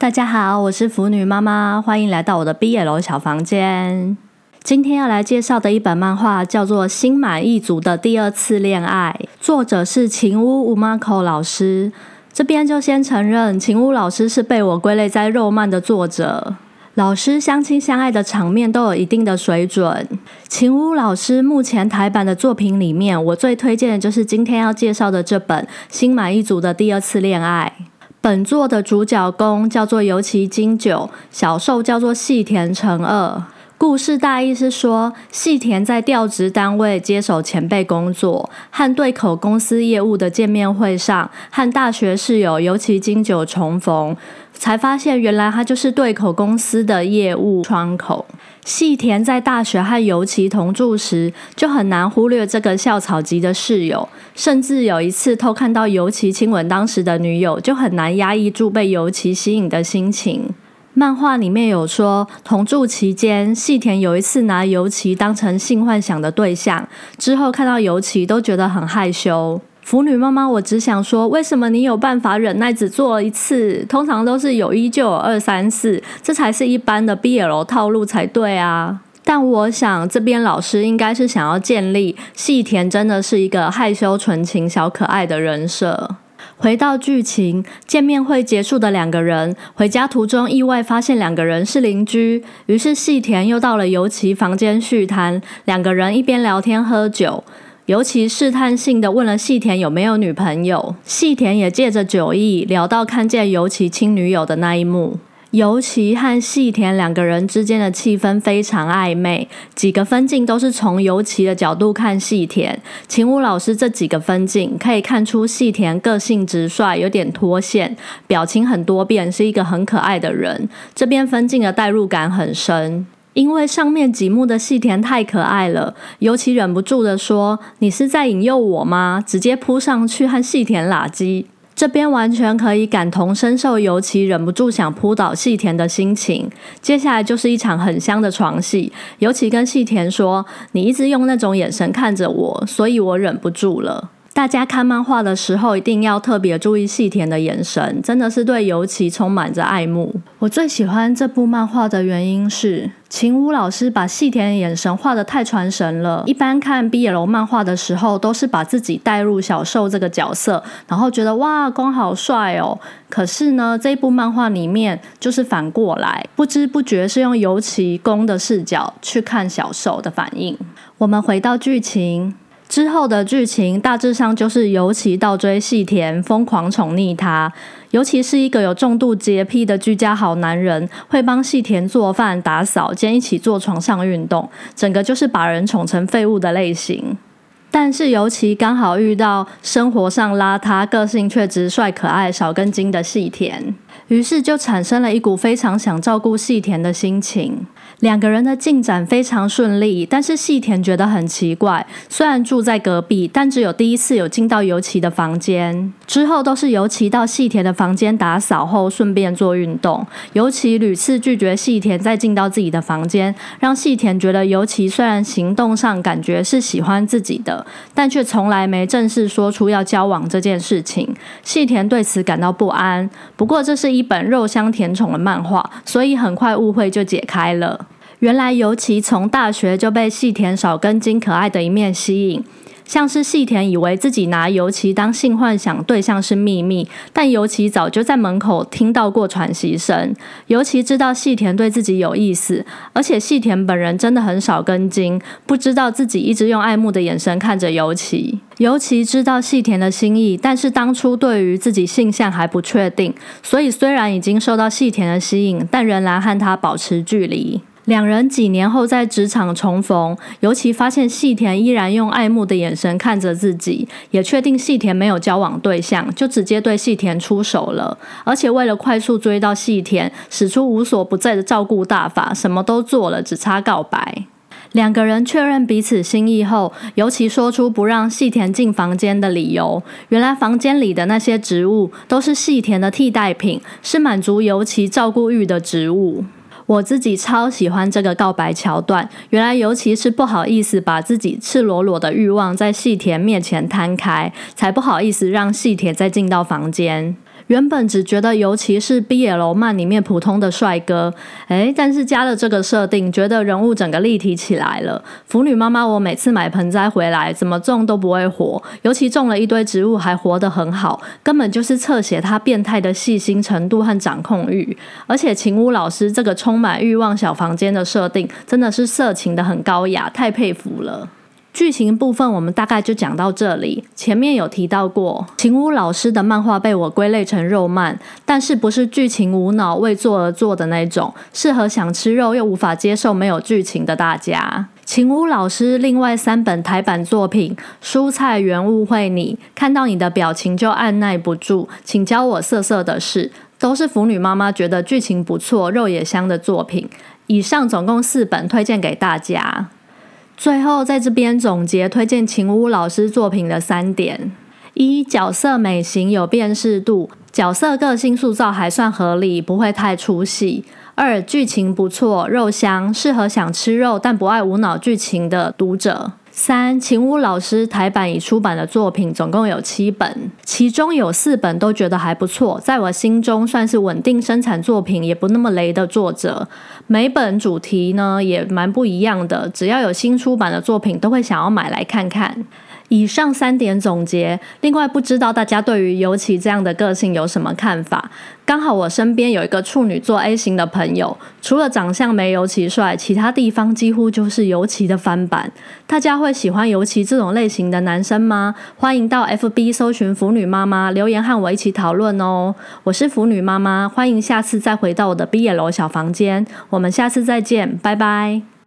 大家好，我是腐女妈妈，欢迎来到我的 BL 小房间。今天要来介绍的一本漫画叫做《心满意足的第二次恋爱》，作者是晴屋 Umako 老师。这边就先承认，晴屋老师是被我归类在肉漫的作者。老师相亲相爱的场面都有一定的水准。晴屋老师目前台版的作品里面，我最推荐的就是今天要介绍的这本《心满意足的第二次恋爱》。本作的主角公叫做尤其金九，小受叫做细田成二。故事大意是说，细田在调职单位接手前辈工作，和对口公司业务的见面会上，和大学室友尤其金九重逢，才发现原来他就是对口公司的业务窗口。细田在大学和尤其同住时，就很难忽略这个校草级的室友，甚至有一次偷看到尤其亲吻当时的女友，就很难压抑住被尤其吸引的心情。漫画里面有说，同住期间，细田有一次拿尤其当成性幻想的对象，之后看到尤其都觉得很害羞。腐女妈妈，我只想说，为什么你有办法忍耐只做一次？通常都是有一就有二三四，这才是一般的 BL 套路才对啊！但我想，这边老师应该是想要建立细田真的是一个害羞纯情小可爱的人设。回到剧情，见面会结束的两个人回家途中意外发现两个人是邻居，于是细田又到了尤其房间续谈，两个人一边聊天喝酒。尤其试探性的问了细田有没有女朋友，细田也借着酒意聊到看见尤其亲女友的那一幕。尤其和细田两个人之间的气氛非常暧昧，几个分镜都是从尤其的角度看细田。晴武老师这几个分镜可以看出细田个性直率，有点脱线，表情很多变，是一个很可爱的人。这边分镜的代入感很深。因为上面几幕的细田太可爱了，尤其忍不住的说：“你是在引诱我吗？”直接扑上去和细田拉鸡。这边完全可以感同身受，尤其忍不住想扑倒细田的心情。接下来就是一场很香的床戏，尤其跟细田说：“你一直用那种眼神看着我，所以我忍不住了。”大家看漫画的时候，一定要特别注意细田的眼神，真的是对尤其充满着爱慕。我最喜欢这部漫画的原因是，秦武老师把细田的眼神画得太传神了。一般看 BL 漫画的时候，都是把自己带入小受这个角色，然后觉得哇，光好帅哦。可是呢，这部漫画里面就是反过来，不知不觉是用尤其攻的视角去看小受的反应。我们回到剧情。之后的剧情大致上就是尤其倒追细田，疯狂宠溺他。尤其是一个有重度洁癖的居家好男人，会帮细田做饭、打扫，兼一起做床上运动，整个就是把人宠成废物的类型。但是尤其刚好遇到生活上邋遢、个性却直率可爱、少根筋的细田，于是就产生了一股非常想照顾细田的心情。两个人的进展非常顺利，但是细田觉得很奇怪。虽然住在隔壁，但只有第一次有进到尤其的房间，之后都是尤其到细田的房间打扫后顺便做运动。尤其屡次拒绝细田再进到自己的房间，让细田觉得尤其虽然行动上感觉是喜欢自己的，但却从来没正式说出要交往这件事情。细田对此感到不安。不过这是一本肉香甜宠的漫画，所以很快误会就解开了。原来尤其从大学就被细田少根筋可爱的一面吸引，像是细田以为自己拿尤其当性幻想对象是秘密，但尤其早就在门口听到过喘息声。尤其知道细田对自己有意思，而且细田本人真的很少根筋，不知道自己一直用爱慕的眼神看着尤其。尤其知道细田的心意，但是当初对于自己性向还不确定，所以虽然已经受到细田的吸引，但仍然和他保持距离。两人几年后在职场重逢，尤其发现细田依然用爱慕的眼神看着自己，也确定细田没有交往对象，就直接对细田出手了。而且为了快速追到细田，使出无所不在的照顾大法，什么都做了，只差告白。两个人确认彼此心意后，尤其说出不让细田进房间的理由。原来房间里的那些植物都是细田的替代品，是满足尤其照顾欲的植物。我自己超喜欢这个告白桥段，原来尤其是不好意思把自己赤裸裸的欲望在细田面前摊开，才不好意思让细田再进到房间。原本只觉得尤其是 BL 漫里面普通的帅哥，诶，但是加了这个设定，觉得人物整个立体起来了。腐女妈妈，我每次买盆栽回来，怎么种都不会活，尤其种了一堆植物还活得很好，根本就是侧写他变态的细心程度和掌控欲。而且晴屋老师这个充满欲望小房间的设定，真的是色情的很高雅，太佩服了。剧情部分我们大概就讲到这里。前面有提到过，晴屋老师的漫画被我归类成肉漫，但是不是剧情无脑为做而做的那种，适合想吃肉又无法接受没有剧情的大家。晴屋老师另外三本台版作品《蔬菜园误会你》，看到你的表情就按耐不住，请教我色色的事，都是腐女妈妈觉得剧情不错、肉也香的作品。以上总共四本推荐给大家。最后，在这边总结推荐秦屋老师作品的三点：一、角色美型有辨识度，角色个性塑造还算合理，不会太出戏；二、剧情不错，肉香，适合想吃肉但不爱无脑剧情的读者。三秦武老师台版已出版的作品总共有七本，其中有四本都觉得还不错，在我心中算是稳定生产作品，也不那么雷的作者。每本主题呢也蛮不一样的，只要有新出版的作品，都会想要买来看看。以上三点总结，另外不知道大家对于尤其这样的个性有什么看法？刚好我身边有一个处女座 A 型的朋友，除了长相没尤其帅，其他地方几乎就是尤其的翻版。大家会喜欢尤其这种类型的男生吗？欢迎到 FB 搜寻腐女妈妈留言和我一起讨论哦。我是腐女妈妈，欢迎下次再回到我的毕业楼小房间，我们下次再见，拜拜。